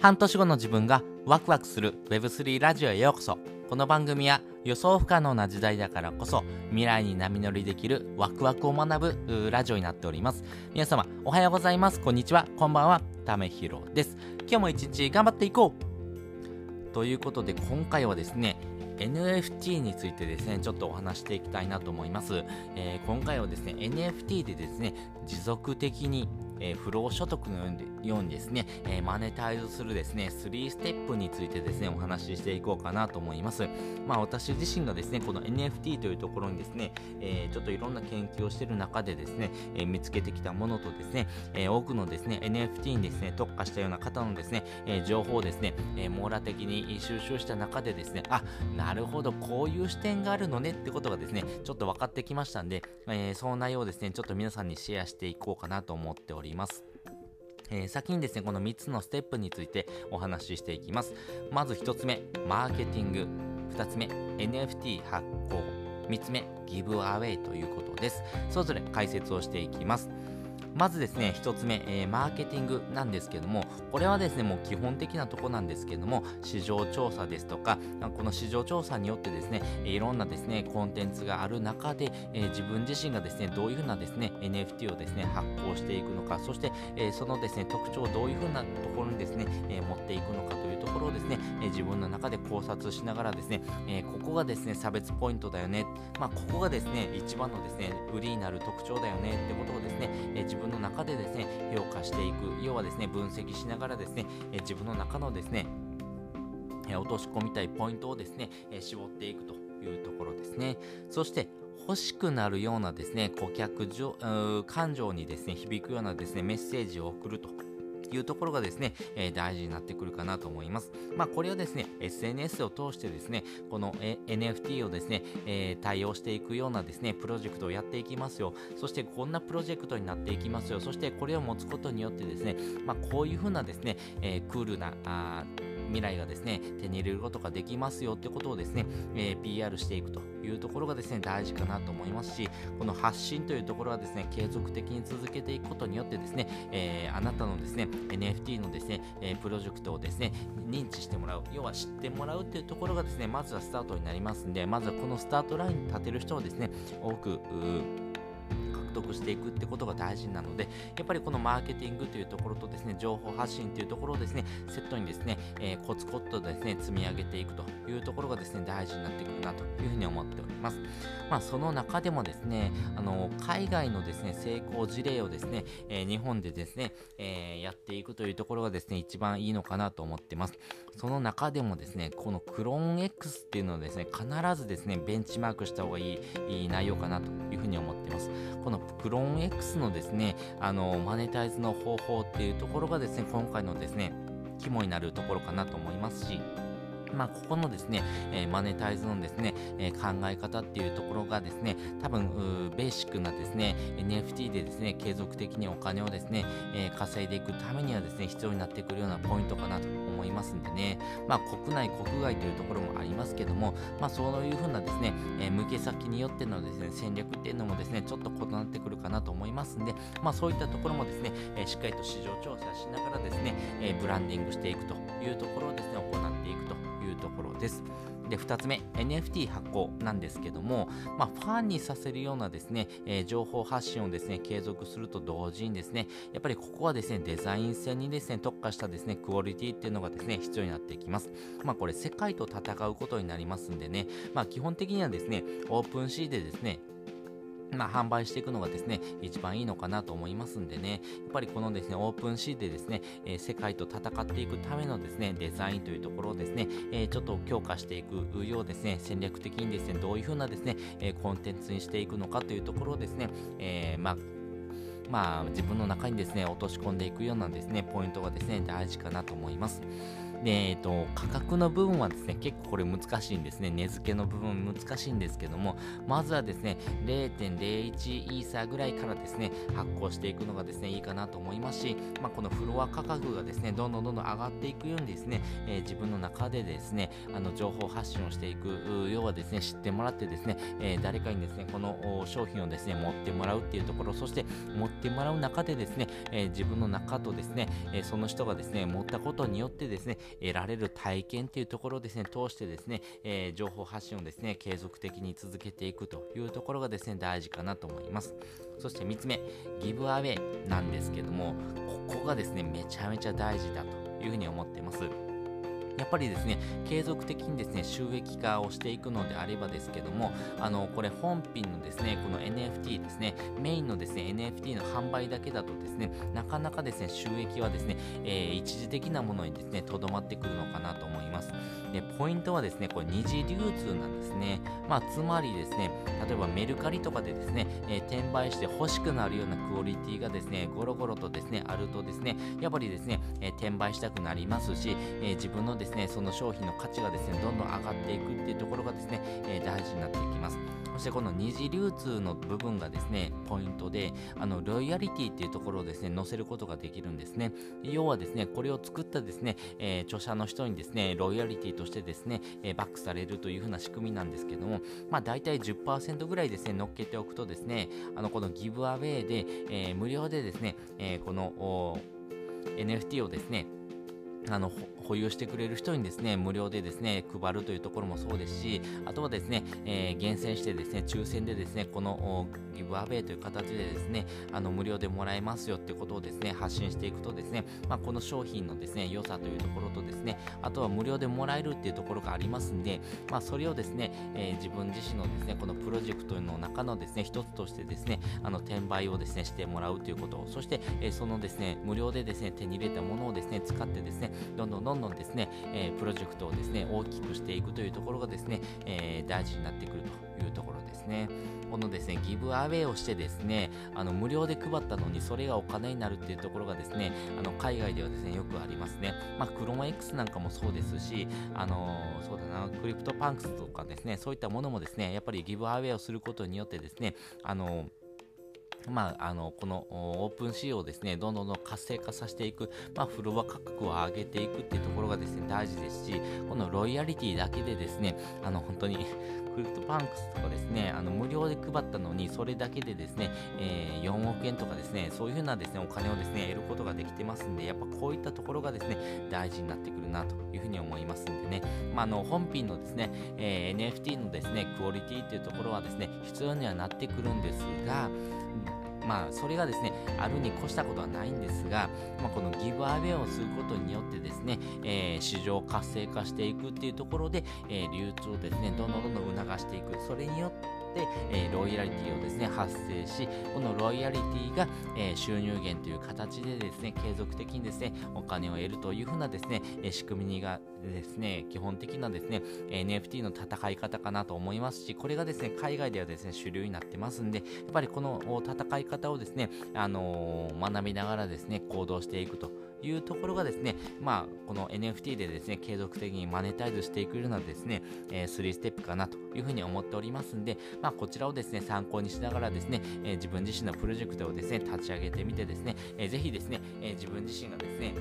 半年後の自分がワクワクする Web3 ラジオへようこそ。この番組は予想不可能な時代だからこそ未来に波乗りできるワクワクを学ぶラジオになっております。皆様おはようございます。こんにちは。こんばんは。ためひろです。今日も一日頑張っていこう。ということで今回はですね NFT についてですね、ちょっとお話していきたいなと思います。えー、今回はですね、NFT でですね、持続的にえー、不労所得のようにですね、えー、マネタイズするですね、3ステップについてですね、お話ししていこうかなと思います。まあ私自身がですね、この NFT というところにですね、えー、ちょっといろんな研究をしている中でですね、え見つけてきたものとですね、え多くのですね、NFT にですね、特化したような方のですね、え情報をですね、え網羅的に収集した中でですね、あ、なるほど、こういう視点があるのねってことがですね、ちょっと分かってきましたんで、えその内容をですね、ちょっと皆さんにシェアしていこうかなと思っております。いますえー、先にですね、この3つのステップについてお話ししていきます。まず1つ目、マーケティング。2つ目、NFT 発行。3つ目、ギブアウェイということです。それぞれ解説をしていきます。まずですね、一つ目、えー、マーケティングなんですけども、これはですね、もう基本的なとこなんですけども、市場調査ですとか、この市場調査によってですね、いろんなですね、コンテンツがある中で、えー、自分自身がですね、どういうふうなですね、NFT をですね、発行していくのか、そして、えー、そのですね、特徴をどういうふうなところにですね、え持っていくのかというところをですね、え自分の中で考察しながらですね、えここがですね、差別ポイントだよね、まあ、ここがですね、一番のですね、売りになる特徴だよねってことをですね、え自分分の中でですね評価していく。要はですね分析しながらですね、え自分の中のですね落とし込みたいポイントをですね、え絞っていくというところですね。そして欲しくなるようなですね顧客感情にですね響くようなですねメッセージを送ると。いうところがですね、えー、大事になってくるかなと思います。まあ、これをですね、SNS を通してですね、この NFT をですね、えー、対応していくようなですね、プロジェクトをやっていきますよ。そしてこんなプロジェクトになっていきますよ。そしてこれを持つことによってですね、まあ、こういうふうなですね、えー、クールな、あ未来がですね、手に入れることができますよってことをですね、え、PR していくというところがですね、大事かなと思いますし、この発信というところはですね、継続的に続けていくことによってですね、え、あなたのですね、NFT のですね、え、プロジェクトをですね、認知してもらう、要は知ってもらうっていうところがですね、まずはスタートになりますんで、まずはこのスタートラインに立てる人をですね、多く、得していくってことが大事なので、やっぱりこのマーケティングというところとですね、情報発信というところをですね、セットにですね、えー、コツコツとですね、積み上げていくというところがですね、大事になってくるなというふうに思っております。まあ、その中でもですね、あの、海外のですね、成功事例をですね、えー、日本でですね、えー、やっていくというところがですね、一番いいのかなと思ってます。その中でもですね、このクローン X っていうのをですね、必ずですね、ベンチマークした方がいいいい内容かなというふうに思ってます。このクローン X のですね、あの、マネタイズの方法っていうところがですね、今回のですね、肝になるところかなと思いますし、まあ、ここのですね、えー、マネタイズのですね、えー、考え方っていうところがですね、多分、ベーシックなですね、NFT でですね、継続的にお金をですね、えー、稼いでいくためにはですね、必要になってくるようなポイントかなと思いますんでね、まあ、国内、国外というところもありますけども、まあ、そういうふうなですね、え向け先によってのですね、戦略っていうのもですね、ちょっと異なってくるかなと思いますんで、まあ、そういったところもですね、えしっかりと市場調査しながらですね、えブランディングしていくというところをですね、行っていくというところです。で、2つ目、NFT 発行なんですけども、まあ、ファンにさせるようなですね、えー、情報発信をですね、継続すると同時にですね、やっぱりここはですね、デザイン性にですね、特化したですね、クオリティっていうのがですね、必要になってきます。まあ、これ世界と戦うことになりますんでね、まあ、基本的にはですね、 OpenSea でですね、まあ、販売していくのがですね、一番いいのかなと思いますんでね、やっぱりこのですね、 OpenSea でですね、えー、世界と戦っていくためのですね、デザインというところをですね、えー、ちょっと強化していくようですね、戦略的にですね、どういうふうなですね、えー、コンテンツにしていくのかというところをですね、えまあ、まあ、自分の中にですね、落とし込んでいくようなですね、ポイントがですね、大事かなと思います。で、えっ、ー、と、価格の部分はですね、結構これ難しいんですね。値付けの部分難しいんですけども、まずはですね、0.01イーサーぐらいからですね、発行していくのがですね、いいかなと思いますし、まあ、このフロア価格がですね、どんどんどんどん上がっていくようにですね、えー、自分の中でですね、あの情報発信をしていく、要はですね、知ってもらってですね、えー、誰かにですね、この商品をですね、持ってもらうっていうところ、そして持ってもらう中でですね、え、自分の中とですね、えその人がですね、持ったことによってですね、得られる体験っていうところをですね、通してですね、え情報発信をですね、継続的に続けていくというところがですね、大事かなと思います。そして3つ目、ギブアウェイなんですけども、ここがですね、めちゃめちゃ大事だというふうに思っています。やっぱりですね、継続的にですね、収益化をしていくのであればですけども、あの、これ本品のですね、この NFT ですね、メインのですね、NFT の販売だけだとですね、なかなかですね、収益はですね、えー、一時的なものにですね、とどまってくるのかなと思います。で、ポイントはですね、これ二次流通なんですね。まあ、つまりですね、例えばメルカリとかでですね、えー、転売して欲しくなるようなクオリティがですね、ゴロゴロとですね、あるとですね、やっぱりですね、えー、転売したくなりますし、え自分のですね、その商品の価値がですね、どんどん上がっていくっていうところがですね、え大事になっていきます。そしてこの二次流通の部分がですね、ポイントで、あの、ロイヤリティっていうところをですね、載せることができるんですね。要はですね、これを作ったですね、えー、著者の人にですね、ロイヤリティとしてですね、えー、バックされるというふうな仕組みなんですけども、まあ大体10%ぐらいですね、乗っけておくとですね、あの、このギブアウェイで、えー、無料でですね、えこの NFT をですね、あの保有してくれる人にですね、無料でですね、配るというところもそうですし、あとはですね、えー、厳選してですね、抽選でですね、このギブアウェイという形でですね、あの無料でもらえますよってことをですね、発信していくとですね、まあ、この商品のですね、良さというところとですね、あとは無料でもらえるっていうところがありますんで、まあ、それをですね、えー、自分自身のですね、このプロジェクトの中のですね、一つとしてですね、あの転売をですね、してもらうということ、そして、えー、そのですね、無料でですね、手に入れたものをですね、使ってですね、どんどんどんどんですね、え、プロジェクトをですね、大きくしていくというところがですね、え、大事になってくるというところですね。このですね、 giveaway をしてですね、あの無料で配ったのにそれがお金になるっていうところがですね、あの海外ではですね、よくありますね。まあ、クロマ X なんかもそうですし、あの、そうだな、 CryptoPunks とかですね、そういったものもですね、やっぱり giveaway をすることによってですね、あのまあ、あのこの OpenSea をですね、どんどんどん活性化させていく、まあ、フロア価格を上げていくっていうところがですね、大事ですし、このロイヤリティだけでですね、あの本当に CryptoPunks とかですね、あの無料で配ったのに、それだけでですね、えー、4億円とかですね、そういうふうなですね、お金をですね、得ることができてますんで、やっぱこういったところがですね、大事になってくるなというふうに思いますんでね、まあ、あの本品のですね、えー、NFT のですね、クオリティっていうところはですね、必要にはなってくるんですが、まあ、それがですね、あるに越したことはないんですが、まあ、このギブアウェイをすることによってですね、えー、市場活性化していくっていうところで、えー、流通をですね、どんどんどんどん促していく。それによって、えー、ロイヤリティをですね、発生し、このロイヤリティが、えー、収入源という形でですね、継続的にですね、お金を得るというふうなですね、え仕組みがですね、基本的なですね、NFT の戦い方かなと思いますし、これがですね、海外ではですね、主流になってますんで、やっぱりこの戦い方をですね、あの、学びながらですね、行動していくと。いうところがですね、まあ、この NFT でですね、継続的にマネタイズしていくようなですね、えー、3ステップかなというふうに思っておりますんで、まあ、こちらをですね、参考にしながらですね、えー、自分自身のプロジェクトをですね、立ち上げてみてですね、えー、ぜひですね、え、自分自身がですね、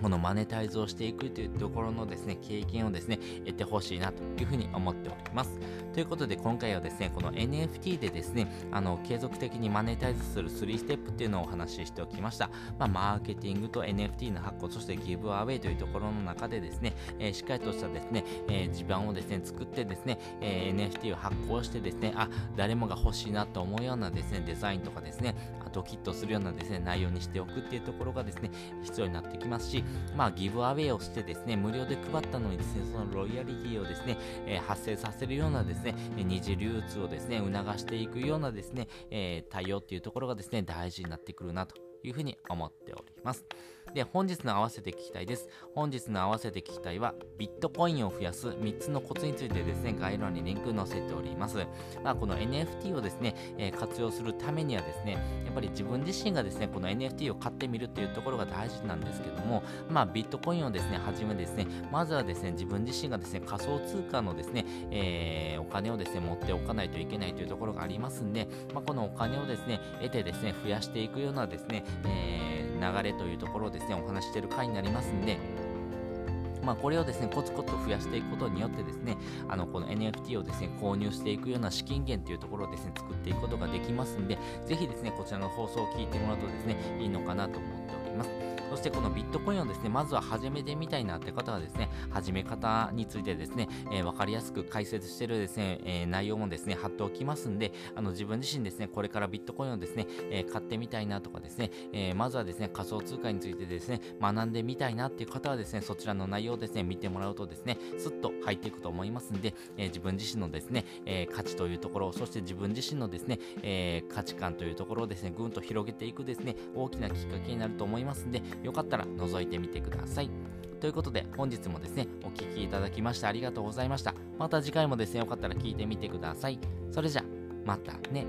このマネタイズをしていくというところのですね、経験をですね、得てほしいなというふうに思っております。ということで今回はですね、この NFT でですね、あの、継続的にマネタイズする3ステップっていうのをお話ししておきました。まあ、マーケティングと NFT の発行、そしてギブアウェイというところの中でですね、えー、しっかりとしたですね、えー、地盤をですね、作ってですね、えー、NFT を発行してですね、あ、誰もが欲しいなと思うようなですね、デザインとかですね、ドキッとするようなですね、内容にしておくっていうところがですね、必要になってきますし、まあ、ギブアウェイをしてですね、無料で配ったのにですね、そのロイヤリティをですね、え、発生させるようなですね、二次流通をですね、促していくようなですね、えー、対応っていうところがですね、大事になってくるなというふうに思っております。で、本日の合わせて聞きたいです。本日の合わせて聞きたいは、ビットコインを増やす3つのコツについてですね、概要欄にリンク載せております。まあ、この NFT をですね、えー、活用するためにはですね、やっぱり自分自身がですね、この NFT を買ってみるっていうところが大事なんですけども、まあ、ビットコインをですね、はじめですね、まずはですね、自分自身がですね、仮想通貨のですね、えー、お金をですね、持っておかないといけないというところがありますんで、まあ、このお金をですね、得てですね、増やしていくようなですね、えー、流れというところをですね、お話している回になりますんで、まあ、これをですね、コツコツ増やしていくことによってですね、あの、この NFT をですね、購入していくような資金源というところをですね、作っていくことができますんで、ぜひですね、こちらの放送を聞いてもらうとですね、いいのかなと思っております。そしてこのビットコインをですね、まずは始めてみたいなって方はですね、始め方についてですね、えー、分かりやすく解説してるですね、えー、内容もですね、貼っておきますんで、あの自分自身ですね、これからビットコインをですね、えー、買ってみたいなとかですね、えまずはですね、仮想通貨についてですね、学んでみたいなっていう方はですね、そちらの内容をですね、見てもらうとですね、スッと入っていくと思いますんで、え自分自身のですね、え価値というところ、そして自分自身のですね、え価値観というところをですね、ぐんと広げていくですね、大きなきっかけになると思いますんで、よかったら覗いてみてください。ということで本日もですね、お聴きいただきましてありがとうございました。また次回もですね、よかったら聞いてみてください。それじゃ、またね。